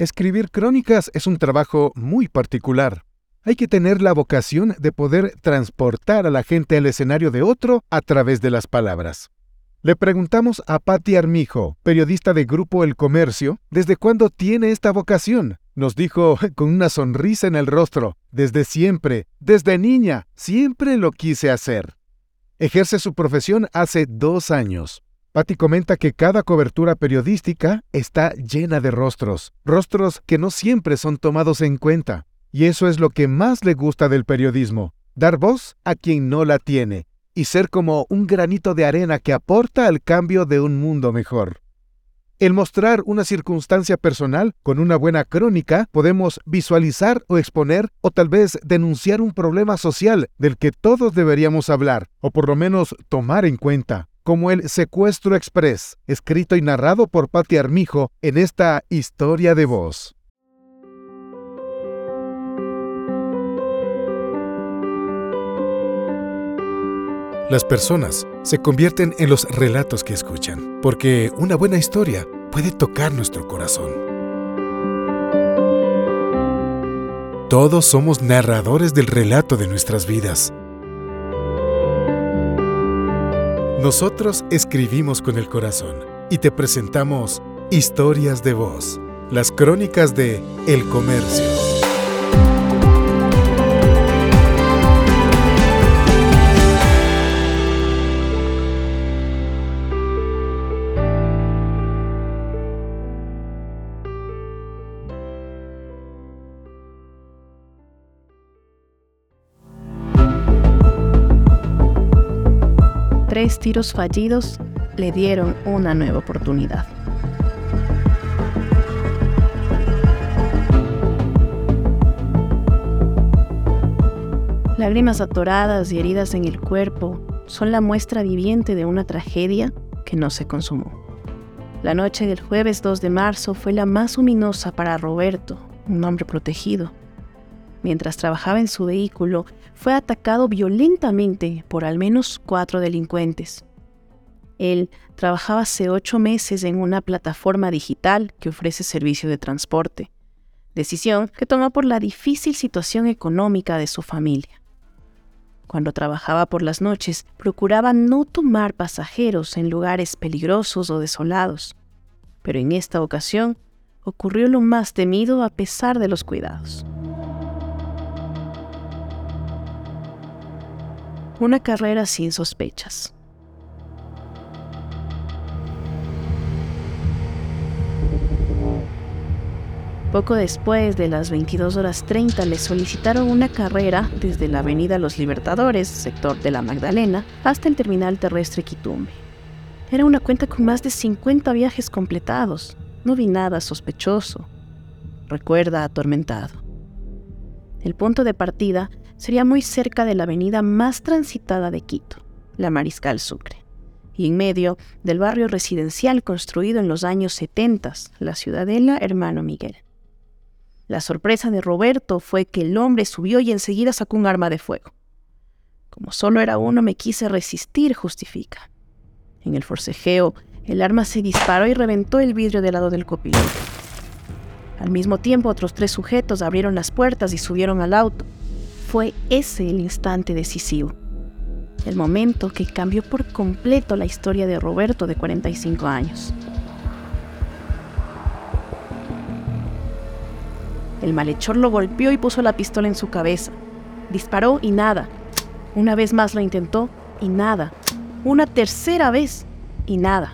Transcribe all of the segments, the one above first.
Escribir crónicas es un trabajo muy particular. Hay que tener la vocación de poder transportar a la gente al escenario de otro a través de las palabras. Le preguntamos a Patti Armijo, periodista de Grupo El Comercio, desde cuándo tiene esta vocación. Nos dijo con una sonrisa en el rostro, desde siempre, desde niña, siempre lo quise hacer. Ejerce su profesión hace dos años. Patti comenta que cada cobertura periodística está llena de rostros, rostros que no siempre son tomados en cuenta. Y eso es lo que más le gusta del periodismo, dar voz a quien no la tiene, y ser como un granito de arena que aporta al cambio de un mundo mejor. El mostrar una circunstancia personal con una buena crónica podemos visualizar o exponer o tal vez denunciar un problema social del que todos deberíamos hablar o por lo menos tomar en cuenta, como el Secuestro Express, escrito y narrado por Patti Armijo en esta historia de voz. Las personas se convierten en los relatos que escuchan, porque una buena historia puede tocar nuestro corazón. Todos somos narradores del relato de nuestras vidas. Nosotros escribimos con el corazón y te presentamos Historias de Voz, las crónicas de El Comercio. Tres tiros fallidos le dieron una nueva oportunidad. Lágrimas atoradas y heridas en el cuerpo son la muestra viviente de una tragedia que no se consumó. La noche del jueves 2 de marzo fue la más luminosa para Roberto, un hombre protegido. Mientras trabajaba en su vehículo, fue atacado violentamente por al menos cuatro delincuentes. Él trabajaba hace ocho meses en una plataforma digital que ofrece servicio de transporte, decisión que tomó por la difícil situación económica de su familia. Cuando trabajaba por las noches, procuraba no tomar pasajeros en lugares peligrosos o desolados, pero en esta ocasión ocurrió lo más temido a pesar de los cuidados. Una carrera sin sospechas. Poco después de las 22 horas 30 le solicitaron una carrera desde la Avenida Los Libertadores, sector de la Magdalena, hasta el terminal terrestre Quitumbe. Era una cuenta con más de 50 viajes completados. No vi nada sospechoso. Recuerda atormentado. El punto de partida sería muy cerca de la avenida más transitada de Quito, la Mariscal Sucre, y en medio del barrio residencial construido en los años 70, la Ciudadela Hermano Miguel. La sorpresa de Roberto fue que el hombre subió y enseguida sacó un arma de fuego. Como solo era uno, me quise resistir, justifica. En el forcejeo, el arma se disparó y reventó el vidrio del lado del copiloto. Al mismo tiempo, otros tres sujetos abrieron las puertas y subieron al auto. Fue ese el instante decisivo, el momento que cambió por completo la historia de Roberto de 45 años. El malhechor lo golpeó y puso la pistola en su cabeza. Disparó y nada. Una vez más lo intentó y nada. Una tercera vez y nada.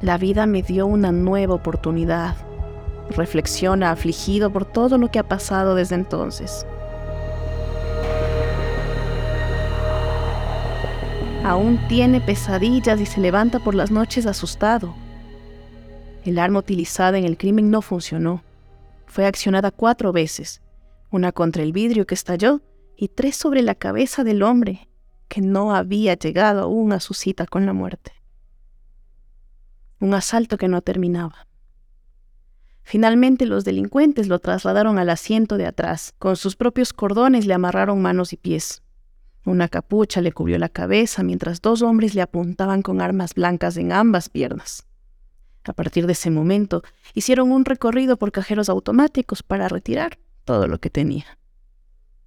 La vida me dio una nueva oportunidad reflexiona afligido por todo lo que ha pasado desde entonces. Aún tiene pesadillas y se levanta por las noches asustado. El arma utilizada en el crimen no funcionó. Fue accionada cuatro veces, una contra el vidrio que estalló y tres sobre la cabeza del hombre que no había llegado aún a su cita con la muerte. Un asalto que no terminaba. Finalmente los delincuentes lo trasladaron al asiento de atrás. Con sus propios cordones le amarraron manos y pies. Una capucha le cubrió la cabeza mientras dos hombres le apuntaban con armas blancas en ambas piernas. A partir de ese momento, hicieron un recorrido por cajeros automáticos para retirar todo lo que tenía.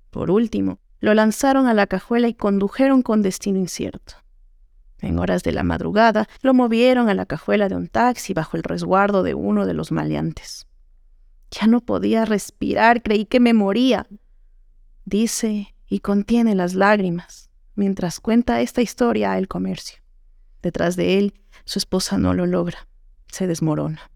Por último, lo lanzaron a la cajuela y condujeron con destino incierto. En horas de la madrugada, lo movieron a la cajuela de un taxi bajo el resguardo de uno de los maleantes. Ya no podía respirar, creí que me moría. Dice y contiene las lágrimas mientras cuenta esta historia al comercio. Detrás de él, su esposa no lo logra, se desmorona.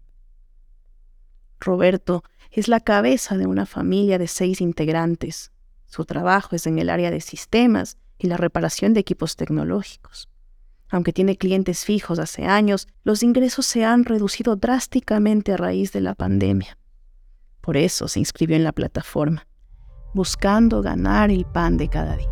Roberto es la cabeza de una familia de seis integrantes. Su trabajo es en el área de sistemas y la reparación de equipos tecnológicos. Aunque tiene clientes fijos hace años, los ingresos se han reducido drásticamente a raíz de la pandemia. Por eso se inscribió en la plataforma, buscando ganar el pan de cada día.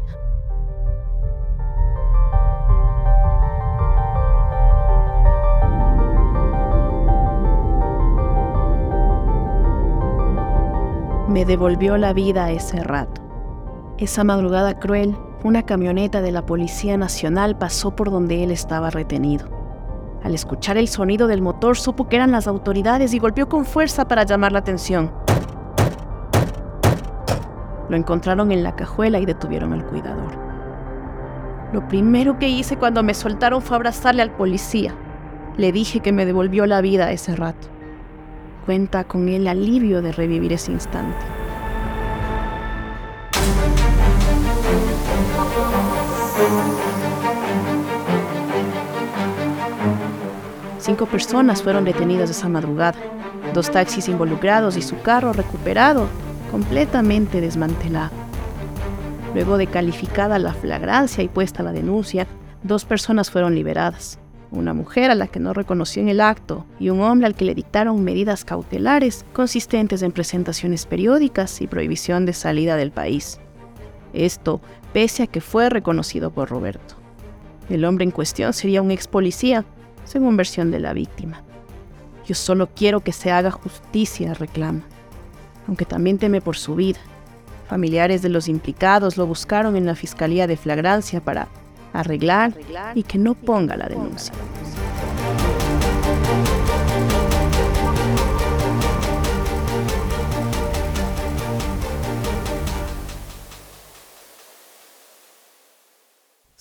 Me devolvió la vida ese rato. Esa madrugada cruel, una camioneta de la Policía Nacional pasó por donde él estaba retenido. Al escuchar el sonido del motor supo que eran las autoridades y golpeó con fuerza para llamar la atención. Lo encontraron en la cajuela y detuvieron al cuidador. Lo primero que hice cuando me soltaron fue abrazarle al policía. Le dije que me devolvió la vida ese rato cuenta con el alivio de revivir ese instante. Cinco personas fueron detenidas esa madrugada, dos taxis involucrados y su carro recuperado, completamente desmantelado. Luego de calificada la flagrancia y puesta la denuncia, dos personas fueron liberadas una mujer a la que no reconoció en el acto y un hombre al que le dictaron medidas cautelares consistentes en presentaciones periódicas y prohibición de salida del país. Esto pese a que fue reconocido por Roberto. El hombre en cuestión sería un ex policía, según versión de la víctima. Yo solo quiero que se haga justicia, reclama, aunque también teme por su vida. Familiares de los implicados lo buscaron en la Fiscalía de Flagrancia para arreglar y que no ponga la denuncia.